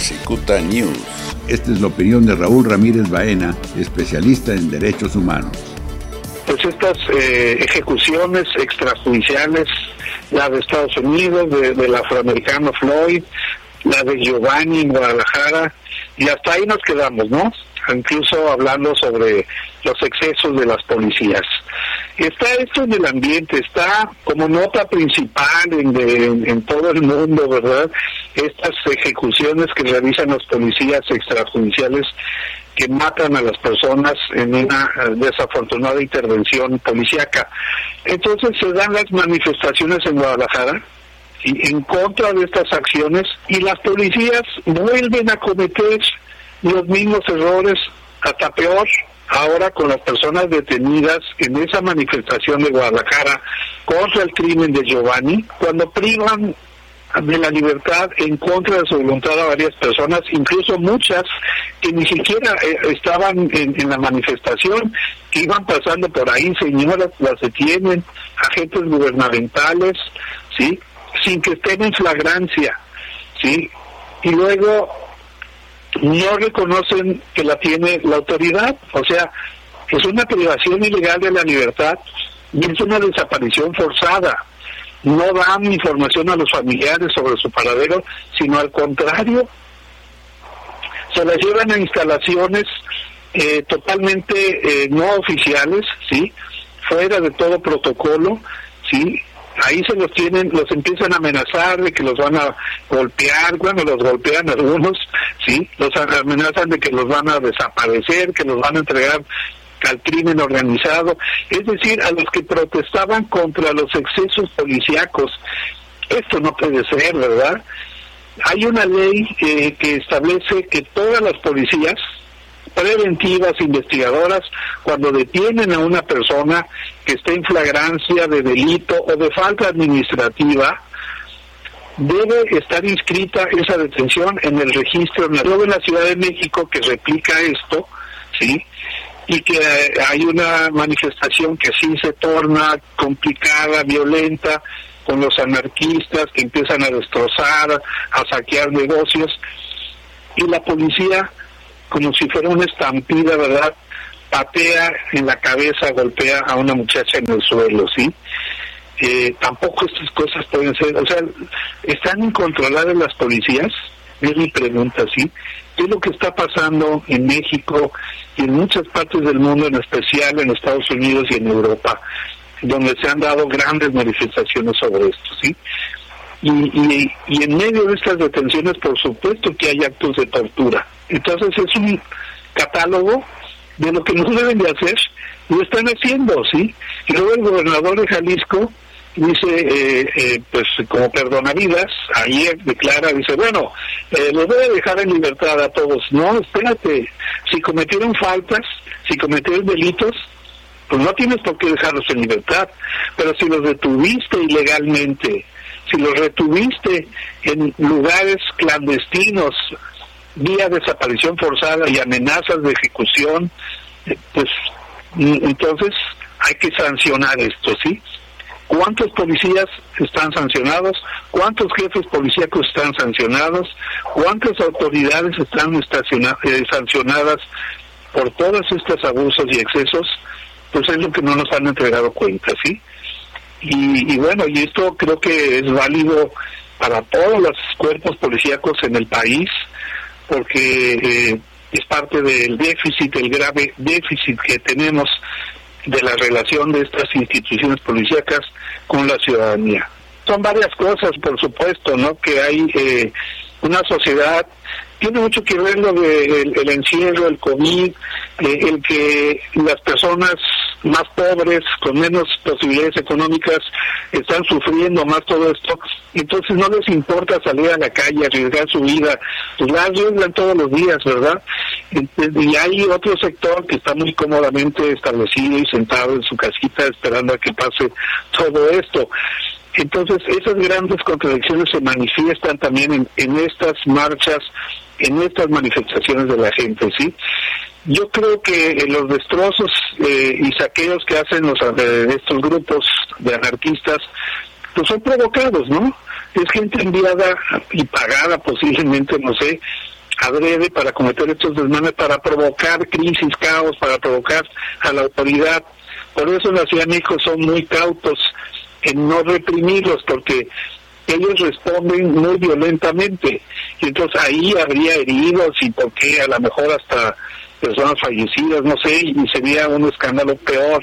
Cicuta News. Esta es la opinión de Raúl Ramírez Baena, especialista en derechos humanos. Pues estas eh, ejecuciones extrajudiciales, la de Estados Unidos, del afroamericano Floyd, la de Giovanni en Guadalajara, y hasta ahí nos quedamos, ¿no? Incluso hablando sobre los excesos de las policías. Está esto en el ambiente, está como nota principal en, en, todo el mundo, ¿verdad? Estas ejecuciones que realizan los policías extrajudiciales que matan a las personas en una eh, desafortunada intervención policíaca. Entonces se dan las manifestaciones en Guadalajara y en contra de estas acciones y las policías vuelven a cometer los mismos errores, hasta peor, ahora con las personas detenidas en esa manifestación de Guadalajara contra el crimen de Giovanni, cuando privan de la libertad en contra de su voluntad a varias personas, incluso muchas que ni siquiera eh, estaban en, la manifestación, que iban pasando por ahí, señoras, las detienen, agentes gubernamentales, ¿sí? Sin que estén en flagrancia, ¿sí? Y luego no reconocen que la tiene la autoridad, o sea, es una privación ilegal de la libertad y es una desaparición forzada. No dan información a los familiares sobre su paradero, sino al contrario, se las llevan a instalaciones eh, totalmente eh, no oficiales, sí, fuera de todo protocolo, sí, ahí se los tienen, los empiezan a amenazar de que los van a golpear, bueno, los golpean algunos, sí, los amenazan de que los van a desaparecer, que los van a entregar al crimen organizado, es decir, a los que protestaban contra los excesos policíacos. Esto no puede ser, ¿verdad? Hay una ley eh, que establece que todas las policías, preventivas, investigadoras, cuando detienen a una persona que está en flagrancia de delito o de falta administrativa, debe estar inscrita esa detención en el registro nacional de la Ciudad de México que replica esto, ¿sí? Y que hay una manifestación que sí se torna complicada, violenta, con los anarquistas que empiezan a destrozar, a saquear negocios, y la policía como si fuera una estampida, ¿verdad? Patea en la cabeza, golpea a una muchacha en el suelo, ¿sí? Eh, tampoco estas cosas pueden ser, o sea, ¿están incontroladas las policías? Es mi pregunta, ¿sí? ¿Qué es lo que está pasando en México y en muchas partes del mundo, en especial en Estados Unidos y en Europa, donde se han dado grandes manifestaciones sobre esto, ¿sí? Y, y, en medio de estas detenciones, por supuesto que hay actos de tortura. Entonces es un catálogo de lo que no deben de hacer y lo están haciendo, ¿sí? Y luego el gobernador de Jalisco dice, eh, eh, pues como perdonavidas, ayer declara, dice, bueno, eh, los voy a dejar en libertad a todos. No, espérate, si cometieron faltas, si cometieron delitos, pues no tienes por qué dejarlos en libertad, pero si los detuviste ilegalmente, si los retuviste en lugares clandestinos, vía desaparición forzada y amenazas de ejecución, eh, pues mm, entonces hay que sancionar esto, ¿sí? ¿Cuántos policías están sancionados? ¿Cuántos jefes policíacos están sancionados? ¿Cuántas autoridades están eh, sancionadas por todos estos abusos y excesos? Pues es lo que no nos han entregado cuenta, ¿sí? Y, y bueno, y esto creo que es válido para todos los cuerpos policíacos en el país, porque eh, es parte del déficit, el grave déficit que tenemos de la relación de estas instituciones policíacas con la ciudadanía. Son varias cosas, por supuesto, ¿no? Que hay eh, una sociedad tiene mucho que ver lo de el, encierro, el COVID, eh, el que las personas más pobres, con menos posibilidades económicas, están sufriendo más todo esto, entonces no les importa salir a la calle, arriesgar su vida, pues la arriesgan todos los días, ¿verdad? Y hay otro sector que está muy cómodamente establecido y sentado en su casita esperando a que pase todo esto. Entonces, esas grandes contradicciones se manifiestan también en, en estas marchas, en estas manifestaciones de la gente, ¿sí? Yo creo que los destrozos eh, y saqueos que hacen los eh, estos grupos de anarquistas, pues son provocados, ¿no? Es gente enviada y pagada posiblemente, no sé, adrede para cometer estos desmanes, para provocar crisis, caos, para provocar a la autoridad. Por eso las Ciudad son muy cautos en no reprimirlos, porque ellos responden muy violentamente. Y entonces ahí habría heridos y por qué a lo mejor hasta personas fallecidas, no sé, y sería un escándalo peor,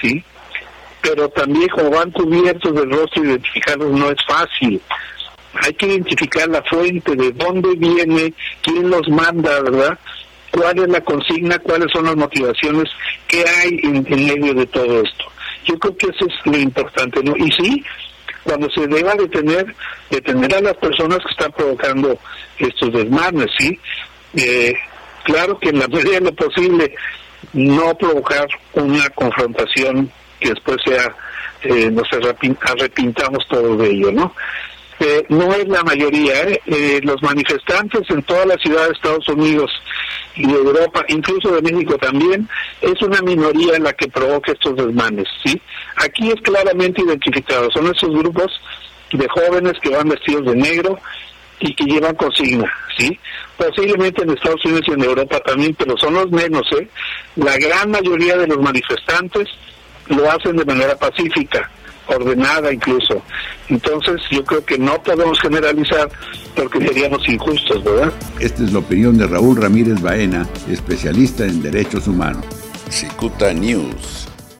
¿sí? Pero también como van cubiertos del rostro, identificarlos no es fácil. Hay que identificar la fuente, de dónde viene, quién los manda, ¿verdad? cuál es la consigna, cuáles son las motivaciones que hay en, medio de todo esto. Yo creo que eso es lo importante, ¿no? Y sí, cuando se deba detener, detener a las personas que están provocando estos desmanes, ¿sí? Eh, claro que en la medida de lo posible no provocar una confrontación que después sea, eh, nos arrepintamos todo de ello, ¿no? Eh, no es la mayoría, ¿eh? ¿eh? los manifestantes en toda la ciudad de Estados Unidos y de Europa, incluso de México también, es una minoría la que provoca estos desmanes, ¿sí? Aquí es claramente identificado, son esos grupos de jóvenes que van vestidos de negro y que llevan consigna, ¿sí? Posiblemente en Estados Unidos y en Europa también, pero son los menos, ¿eh? La gran mayoría de los manifestantes lo hacen de manera pacífica ordenada incluso. Entonces yo creo que no podemos generalizar porque seríamos injustos, ¿verdad? Esta es la opinión de Raúl Ramírez Baena, especialista en derechos humanos. Cicuta News.